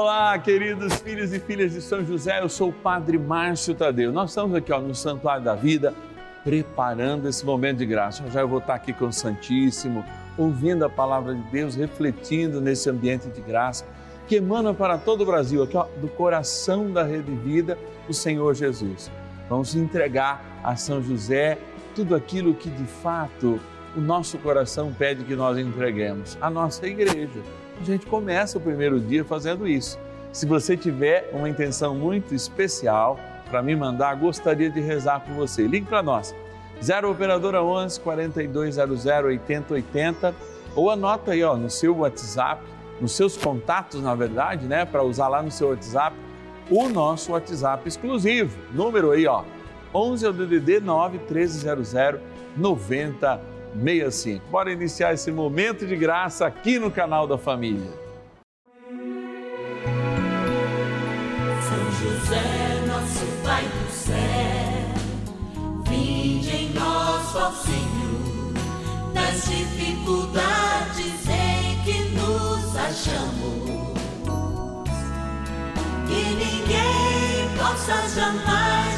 Olá, queridos filhos e filhas de São José, eu sou o Padre Márcio Tadeu. Nós estamos aqui ó, no Santuário da Vida, preparando esse momento de graça. Já eu vou estar aqui com o Santíssimo, ouvindo a palavra de Deus, refletindo nesse ambiente de graça que emana para todo o Brasil, aqui ó, do coração da Rede Vida, o Senhor Jesus. Vamos entregar a São José tudo aquilo que de fato o nosso coração pede que nós entreguemos, a nossa igreja a gente começa o primeiro dia fazendo isso. Se você tiver uma intenção muito especial para me mandar, gostaria de rezar por você. Ligue para nós. 0 Operadora 11 4200 8080 ou anota aí ó, no seu WhatsApp, nos seus contatos, na verdade, né, para usar lá no seu WhatsApp, o nosso WhatsApp exclusivo. Número aí, ó, 11 é o DDD 9 1300 90 65. Bora iniciar esse momento de graça aqui no canal da família. São José, nosso Pai do céu, vinde em nós, ó Senhor, nas dificuldades em que nos achamos. Que ninguém possa jamais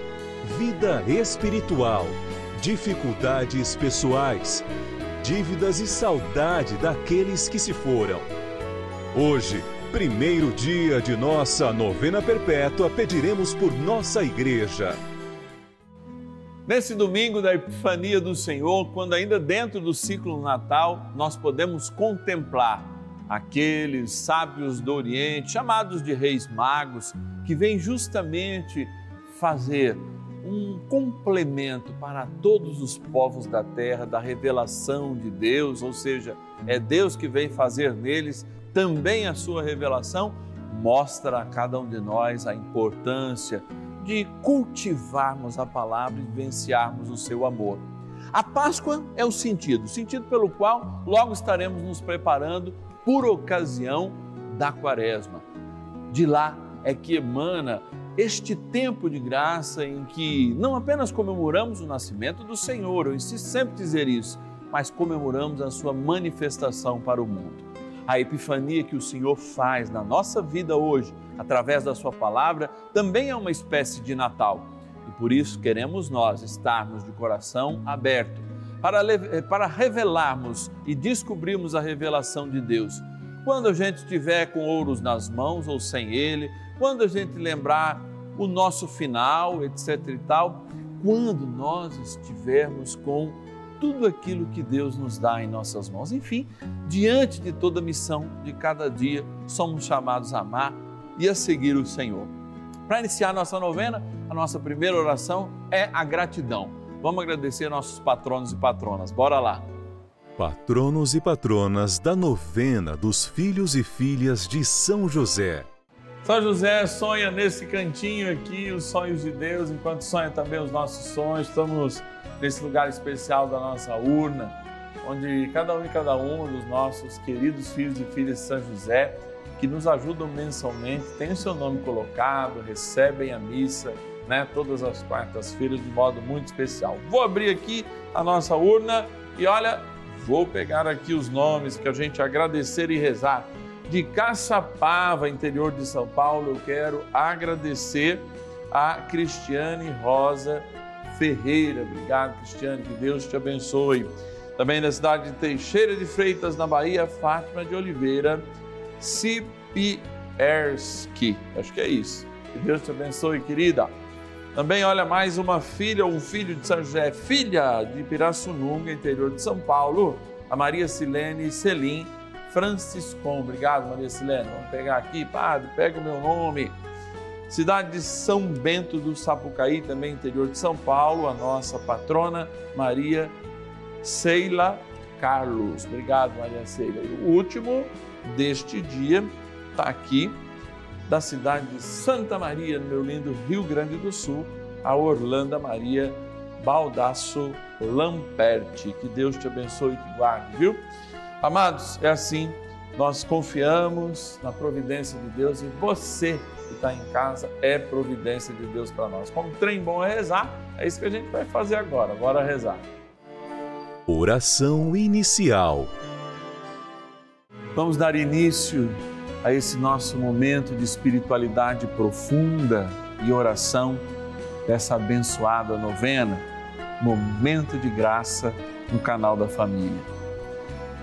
vida espiritual, dificuldades pessoais dívidas e saudade daqueles que se foram. Hoje, primeiro dia de nossa novena perpétua, pediremos por nossa igreja. Nesse domingo da Epifania do Senhor, quando ainda dentro do ciclo natal, nós podemos contemplar aqueles sábios do Oriente, chamados de reis magos, que vêm justamente fazer um complemento para todos os povos da terra da revelação de Deus, ou seja, é Deus que vem fazer neles também a sua revelação, mostra a cada um de nós a importância de cultivarmos a palavra e vivenciarmos o seu amor. A Páscoa é o sentido, o sentido pelo qual logo estaremos nos preparando por ocasião da Quaresma. De lá é que emana este tempo de graça em que não apenas comemoramos o nascimento do Senhor, eu insisto sempre dizer isso, mas comemoramos a sua manifestação para o mundo. A epifania que o Senhor faz na nossa vida hoje, através da Sua palavra, também é uma espécie de Natal. E por isso queremos nós estarmos de coração aberto para, para revelarmos e descobrirmos a revelação de Deus. Quando a gente estiver com ouros nas mãos ou sem ele, quando a gente lembrar o nosso final, etc e tal, quando nós estivermos com tudo aquilo que Deus nos dá em nossas mãos. Enfim, diante de toda missão de cada dia, somos chamados a amar e a seguir o Senhor. Para iniciar nossa novena, a nossa primeira oração é a gratidão. Vamos agradecer nossos patronos e patronas. Bora lá. Patronos e patronas da novena dos filhos e filhas de São José. São José sonha nesse cantinho aqui os sonhos de Deus, enquanto sonha também os nossos sonhos. Estamos nesse lugar especial da nossa urna, onde cada um e cada um dos nossos queridos filhos e filhas de São José, que nos ajudam mensalmente, tem o seu nome colocado, recebem a missa, né, todas as quartas-feiras de modo muito especial. Vou abrir aqui a nossa urna e olha, vou pegar aqui os nomes que a gente agradecer e rezar de Caçapava, interior de São Paulo, eu quero agradecer a Cristiane Rosa Ferreira. Obrigado, Cristiane, que Deus te abençoe. Também da cidade de Teixeira de Freitas, na Bahia, Fátima de Oliveira, Cipi Erski. Acho que é isso. Que Deus te abençoe, querida. Também, olha, mais uma filha um filho de São José, filha de Pirassununga, interior de São Paulo, a Maria Silene Selim Franciscon. Obrigado, Maria Silene. Vamos pegar aqui, padre, pega o meu nome. Cidade de São Bento do Sapucaí, também interior de São Paulo, a nossa patrona Maria Seila Carlos. Obrigado, Maria Seila. E o último deste dia está aqui, da cidade de Santa Maria, no meu lindo Rio Grande do Sul, a Orlando Maria Baldasso Lamperti. Que Deus te abençoe e te guarde, viu? Amados, é assim, nós confiamos na providência de Deus e você que está em casa é providência de Deus para nós. Como trem bom é rezar, é isso que a gente vai fazer agora. Bora rezar. Oração inicial. Vamos dar início a esse nosso momento de espiritualidade profunda e oração dessa abençoada novena, Momento de Graça no canal da Família.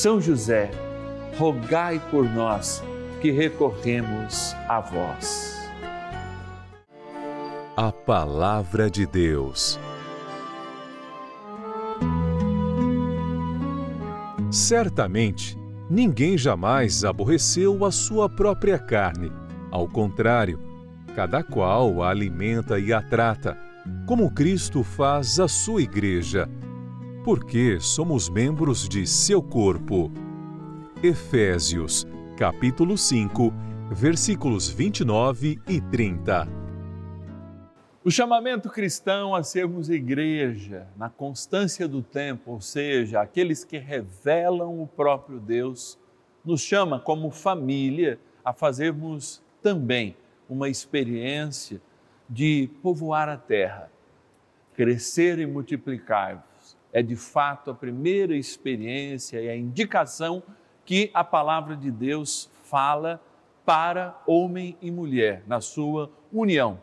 São José, rogai por nós que recorremos a vós. A Palavra de Deus. Certamente, Ninguém jamais aborreceu a sua própria carne. Ao contrário, cada qual a alimenta e a trata, como Cristo faz a sua igreja, porque somos membros de seu corpo. Efésios, capítulo 5, versículos 29 e 30. O chamamento cristão a sermos igreja na constância do tempo, ou seja, aqueles que revelam o próprio Deus, nos chama como família a fazermos também uma experiência de povoar a terra, crescer e multiplicar-vos. É de fato a primeira experiência e a indicação que a palavra de Deus fala para homem e mulher na sua união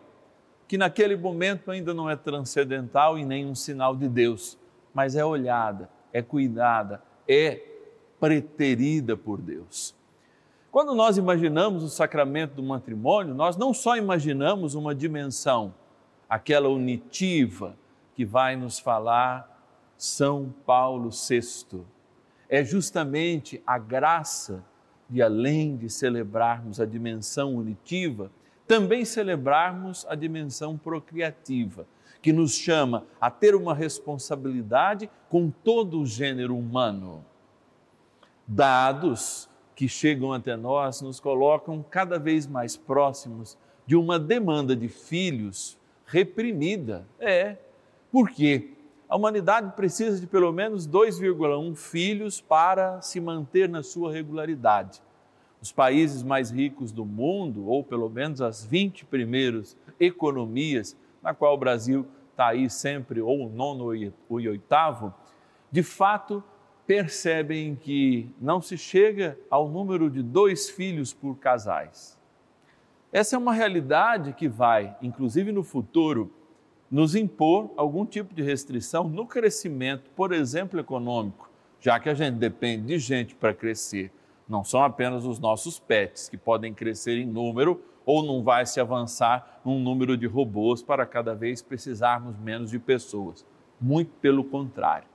que naquele momento ainda não é transcendental e nem um sinal de Deus, mas é olhada, é cuidada, é preterida por Deus. Quando nós imaginamos o sacramento do matrimônio, nós não só imaginamos uma dimensão, aquela unitiva que vai nos falar São Paulo VI. É justamente a graça de, além de celebrarmos a dimensão unitiva, também celebrarmos a dimensão procriativa, que nos chama a ter uma responsabilidade com todo o gênero humano. Dados que chegam até nós nos colocam cada vez mais próximos de uma demanda de filhos reprimida. É. Por quê? A humanidade precisa de pelo menos 2,1 filhos para se manter na sua regularidade. Os países mais ricos do mundo, ou pelo menos as 20 primeiras economias, na qual o Brasil está aí sempre, ou o nono ou oitavo, de fato percebem que não se chega ao número de dois filhos por casais. Essa é uma realidade que vai, inclusive no futuro, nos impor algum tipo de restrição no crescimento, por exemplo, econômico, já que a gente depende de gente para crescer. Não são apenas os nossos pets que podem crescer em número ou não vai se avançar num número de robôs para cada vez precisarmos menos de pessoas. Muito pelo contrário.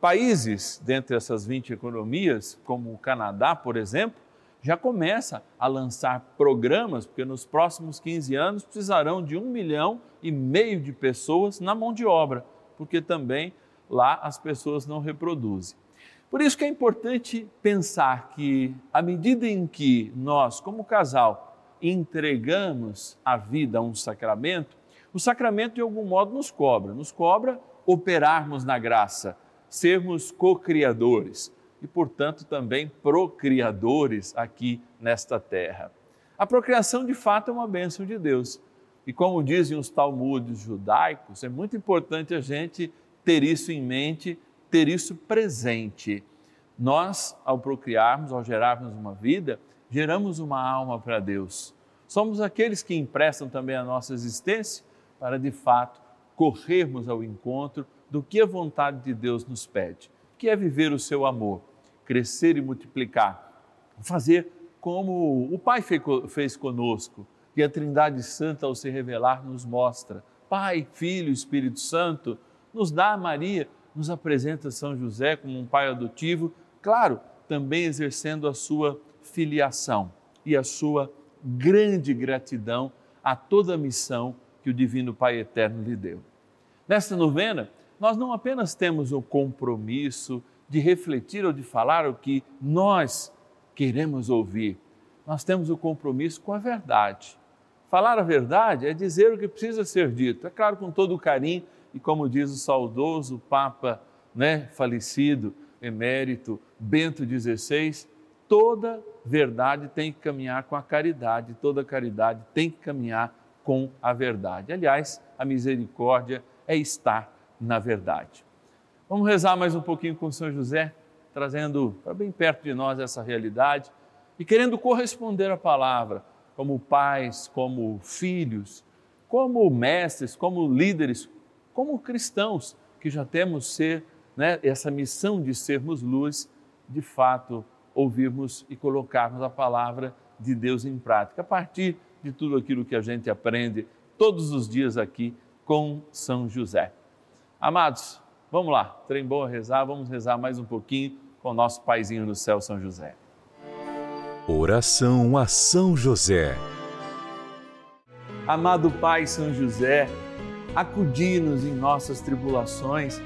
Países dentre essas 20 economias, como o Canadá, por exemplo, já começa a lançar programas, porque nos próximos 15 anos precisarão de um milhão e meio de pessoas na mão de obra, porque também lá as pessoas não reproduzem. Por isso que é importante pensar que, à medida em que nós, como casal, entregamos a vida a um sacramento, o sacramento de algum modo nos cobra, nos cobra operarmos na graça, sermos co-criadores e, portanto, também procriadores aqui nesta terra. A procriação, de fato, é uma bênção de Deus. E como dizem os talmudes judaicos, é muito importante a gente ter isso em mente, ter isso presente. Nós, ao procriarmos, ao gerarmos uma vida, geramos uma alma para Deus. Somos aqueles que emprestam também a nossa existência para, de fato, corrermos ao encontro do que a vontade de Deus nos pede, que é viver o seu amor, crescer e multiplicar, fazer como o Pai fez conosco, que a Trindade Santa, ao se revelar, nos mostra. Pai, Filho, Espírito Santo, nos dá Maria, nos apresenta São José como um pai adotivo, claro, também exercendo a sua filiação e a sua grande gratidão a toda a missão que o Divino Pai Eterno lhe deu. Nesta novena, nós não apenas temos o compromisso de refletir ou de falar o que nós queremos ouvir, nós temos o compromisso com a verdade. Falar a verdade é dizer o que precisa ser dito, é claro, com todo o carinho, e como diz o saudoso Papa né, falecido, emérito Bento XVI, toda verdade tem que caminhar com a caridade, toda caridade tem que caminhar com a verdade. Aliás, a misericórdia é estar na verdade. Vamos rezar mais um pouquinho com São José, trazendo para bem perto de nós essa realidade e querendo corresponder à palavra, como pais, como filhos, como mestres, como líderes, como cristãos que já temos ser, né, essa missão de sermos luz, de fato ouvirmos e colocarmos a palavra de Deus em prática, a partir de tudo aquilo que a gente aprende todos os dias aqui com São José. Amados, vamos lá, trem bom a rezar, vamos rezar mais um pouquinho com o nosso paizinho no céu, São José. Oração a São José. Amado Pai São José, acudi-nos em nossas tribulações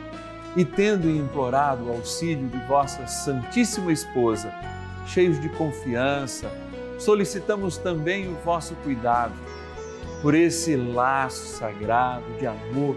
e, tendo implorado o auxílio de vossa Santíssima Esposa, cheios de confiança, solicitamos também o vosso cuidado por esse laço sagrado de amor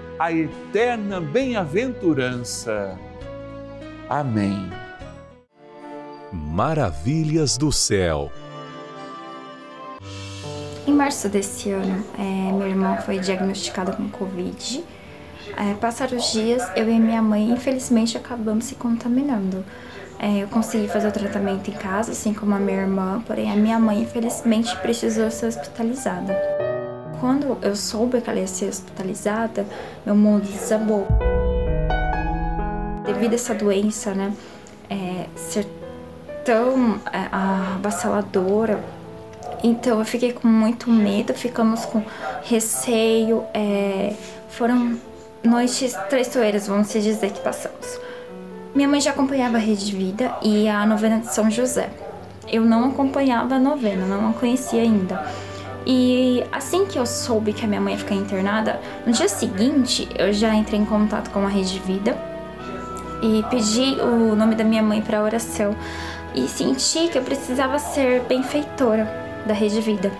a eterna bem-aventurança. Amém. Maravilhas do céu. Em março desse ano, é, minha irmã foi diagnosticada com Covid. É, passaram os dias, eu e minha mãe, infelizmente, acabamos se contaminando. É, eu consegui fazer o tratamento em casa, assim como a minha irmã, porém a minha mãe, infelizmente, precisou ser hospitalizada. Quando eu soube que ela ia ser hospitalizada, meu mundo desabou. Devido a essa doença, né, é, ser tão é, avassaladora, então eu fiquei com muito medo, ficamos com receio. É, foram noites traiçoeiras, vamos dizer, que passamos. Minha mãe já acompanhava a Rede de Vida e a novena de São José. Eu não acompanhava a novena, não a conhecia ainda. E assim que eu soube que a minha mãe ia ficar internada, no dia seguinte eu já entrei em contato com a Rede de Vida e pedi o nome da minha mãe para oração e senti que eu precisava ser benfeitora da Rede Vida.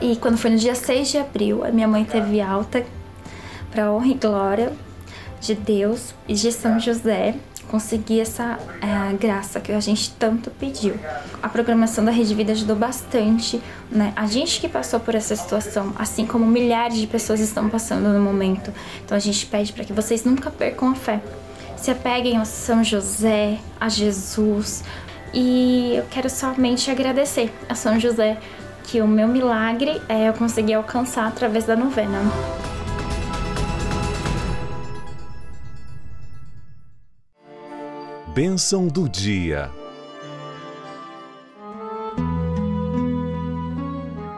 E quando foi no dia 6 de abril, a minha mãe teve alta para honra e glória de Deus e de São José conseguir essa é, graça que a gente tanto pediu. A programação da Rede Vida ajudou bastante, né? A gente que passou por essa situação, assim como milhares de pessoas estão passando no momento. Então a gente pede para que vocês nunca percam a fé. Se apeguem a São José, a Jesus. E eu quero somente agradecer a São José que o meu milagre é eu consegui alcançar através da novena. Bênção do dia.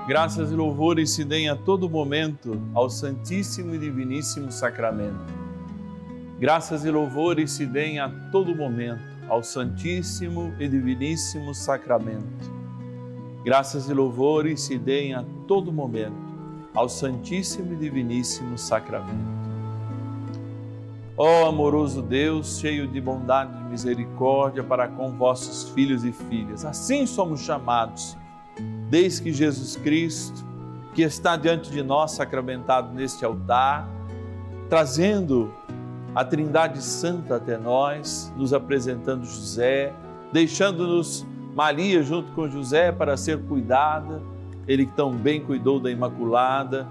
Graças e louvores se deem a todo momento ao Santíssimo e Diviníssimo Sacramento. Graças e louvores se deem a todo momento ao Santíssimo e Diviníssimo Sacramento Graças e louvores se deem a todo momento ao Santíssimo e Diviníssimo Sacramento. Ó amoroso Deus, cheio de bondade misericórdia para com vossos filhos e filhas, assim somos chamados, desde que Jesus Cristo, que está diante de nós sacramentado neste altar, trazendo a Trindade Santa até nós, nos apresentando José, deixando-nos Maria junto com José para ser cuidada, ele que tão bem cuidou da Imaculada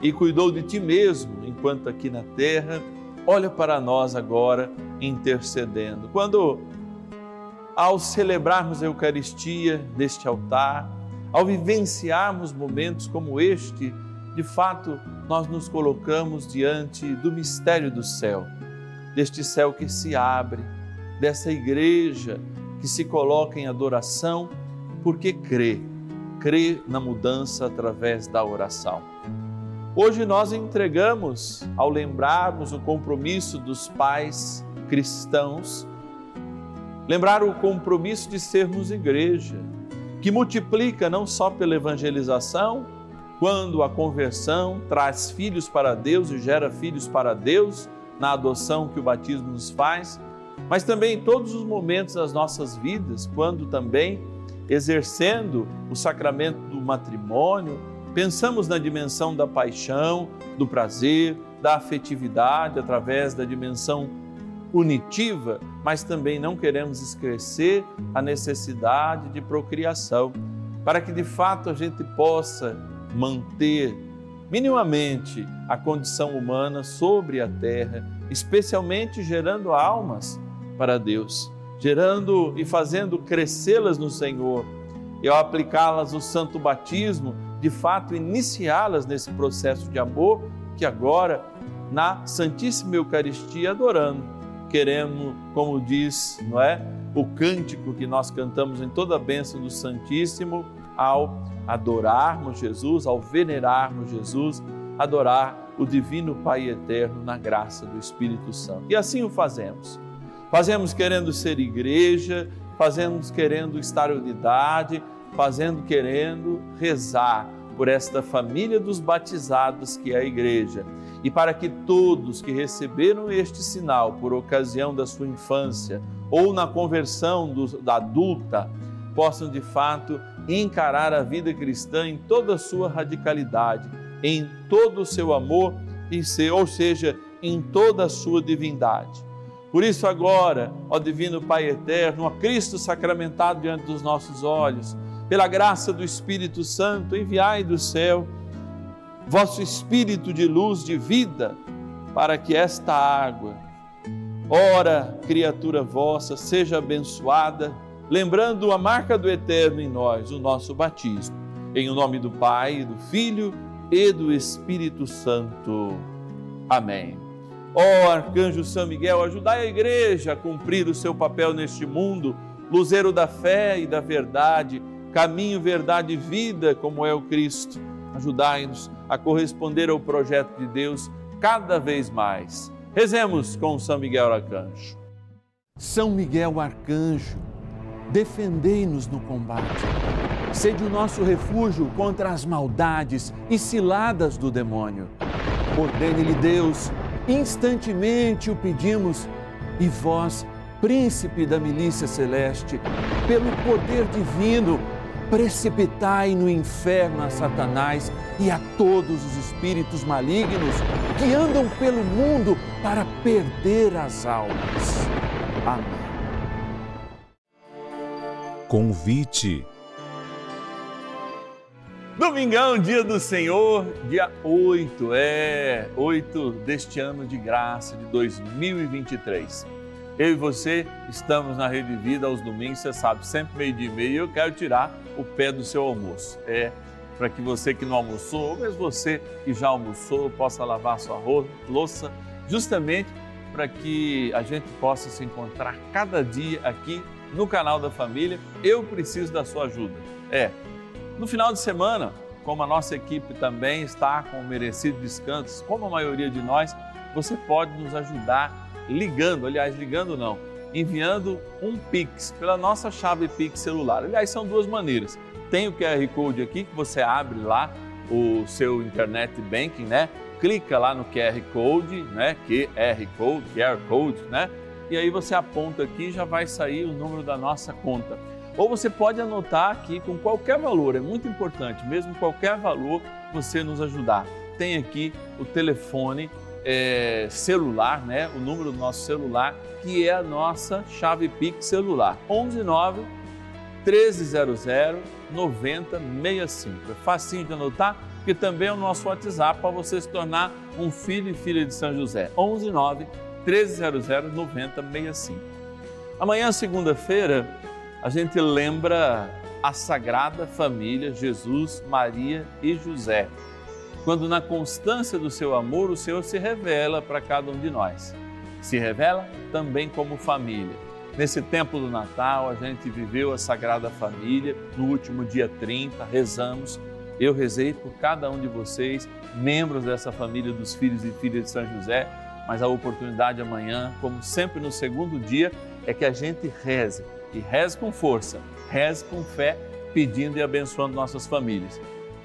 e cuidou de ti mesmo enquanto aqui na terra. Olha para nós agora intercedendo. Quando ao celebrarmos a Eucaristia deste altar, ao vivenciarmos momentos como este, de fato, nós nos colocamos diante do mistério do céu, deste céu que se abre, dessa igreja que se coloca em adoração porque crê, crê na mudança através da oração. Hoje nós entregamos, ao lembrarmos o compromisso dos pais cristãos, lembrar o compromisso de sermos igreja, que multiplica não só pela evangelização, quando a conversão traz filhos para Deus e gera filhos para Deus, na adoção que o batismo nos faz, mas também em todos os momentos das nossas vidas, quando também exercendo o sacramento do matrimônio, pensamos na dimensão da paixão, do prazer, da afetividade através da dimensão unitiva, mas também não queremos esquecer a necessidade de procriação, para que de fato a gente possa manter minimamente a condição humana sobre a terra, especialmente gerando almas para Deus, gerando e fazendo crescê-las no Senhor, e ao aplicá-las no santo batismo, de fato iniciá-las nesse processo de amor que agora na Santíssima Eucaristia adorando, queremos, como diz, não é? O cântico que nós cantamos em toda a bênção do Santíssimo, ao adorarmos Jesus, ao venerarmos Jesus, adorar o Divino Pai Eterno na graça do Espírito Santo. E assim o fazemos Fazemos querendo ser igreja, fazemos querendo estar unidade, fazendo querendo rezar por esta família dos batizados que é a igreja e para que todos que receberam este sinal por ocasião da sua infância ou na conversão do, da adulta possam de fato encarar a vida cristã em toda a sua radicalidade, em todo o seu amor e ser, ou seja, em toda a sua divindade. Por isso agora, ó divino Pai eterno, ó Cristo sacramentado diante dos nossos olhos, pela graça do Espírito Santo, enviai do céu vosso Espírito de luz, de vida, para que esta água, ora, criatura vossa, seja abençoada, lembrando a marca do Eterno em nós, o nosso batismo. Em nome do Pai, do Filho e do Espírito Santo. Amém. Ó oh, Arcanjo São Miguel, ajudai a igreja a cumprir o seu papel neste mundo, luzeiro da fé e da verdade, caminho, verdade e vida, como é o Cristo. Ajudai-nos a corresponder ao projeto de Deus cada vez mais. Rezemos com São Miguel Arcanjo. São Miguel Arcanjo, defendei-nos no combate. Sede o nosso refúgio contra as maldades e ciladas do demônio. Ordene-lhe Deus, instantemente o pedimos, e vós, príncipe da milícia celeste, pelo poder divino, precipitai no inferno a Satanás e a todos os espíritos malignos que andam pelo mundo para perder as almas. Amém. Convite. Domingão, dia do Senhor, dia 8, é 8 deste ano de graça de 2023. Eu e você estamos na Rede Vida aos domingos, você sabe, sempre meio dia e meio, eu quero tirar o pé do seu almoço. É para que você que não almoçou, ou mesmo você que já almoçou, possa lavar sua louça, justamente para que a gente possa se encontrar cada dia aqui no canal da família. Eu preciso da sua ajuda. É, no final de semana, como a nossa equipe também está com merecido descanso, como a maioria de nós, você pode nos ajudar ligando, aliás, ligando não, enviando um Pix pela nossa chave Pix celular. Aliás, são duas maneiras. Tem o QR Code aqui que você abre lá o seu internet banking, né? Clica lá no QR Code, né? QR Code, QR Code, né? E aí você aponta aqui e já vai sair o número da nossa conta. Ou você pode anotar aqui com qualquer valor, é muito importante, mesmo qualquer valor você nos ajudar. Tem aqui o telefone é, celular, né? O número do nosso celular, que é a nossa chave Pix celular. 11 9 1300 9065. É facinho de anotar, que também é o nosso WhatsApp para você se tornar um filho e filha de São José. 11 9 1300 9065. Amanhã, segunda-feira, a gente lembra a Sagrada Família, Jesus, Maria e José quando na constância do seu amor o Senhor se revela para cada um de nós. Se revela também como família. Nesse tempo do Natal, a gente viveu a Sagrada Família. No último dia 30, rezamos. Eu rezei por cada um de vocês, membros dessa família dos filhos e filhas de São José. Mas a oportunidade amanhã, como sempre no segundo dia, é que a gente reze. E reze com força, reze com fé, pedindo e abençoando nossas famílias.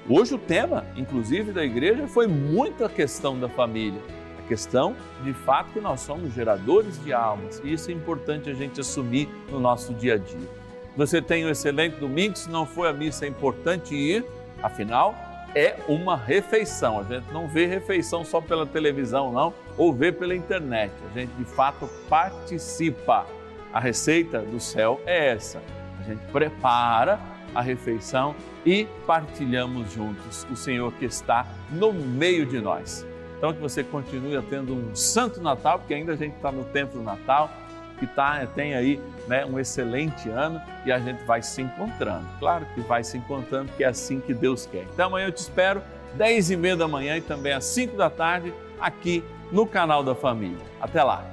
Hoje o tema, inclusive, da igreja foi muito a questão da família. A questão, de fato, que nós somos geradores de almas. E isso é importante a gente assumir no nosso dia a dia. Você tem um excelente domingo, se não foi a missa, é importante ir, afinal, é uma refeição. A gente não vê refeição só pela televisão, não, ou vê pela internet. A gente, de fato, participa. A receita do céu é essa. A gente prepara a refeição e partilhamos juntos o Senhor que está no meio de nós. Então, que você continue tendo um santo Natal, porque ainda a gente está no tempo do Natal, que tá, tem aí né, um excelente ano e a gente vai se encontrando. Claro que vai se encontrando, porque é assim que Deus quer. Então, amanhã eu te espero, 10 e meia da manhã e também às 5 da tarde, aqui no canal da Família. Até lá!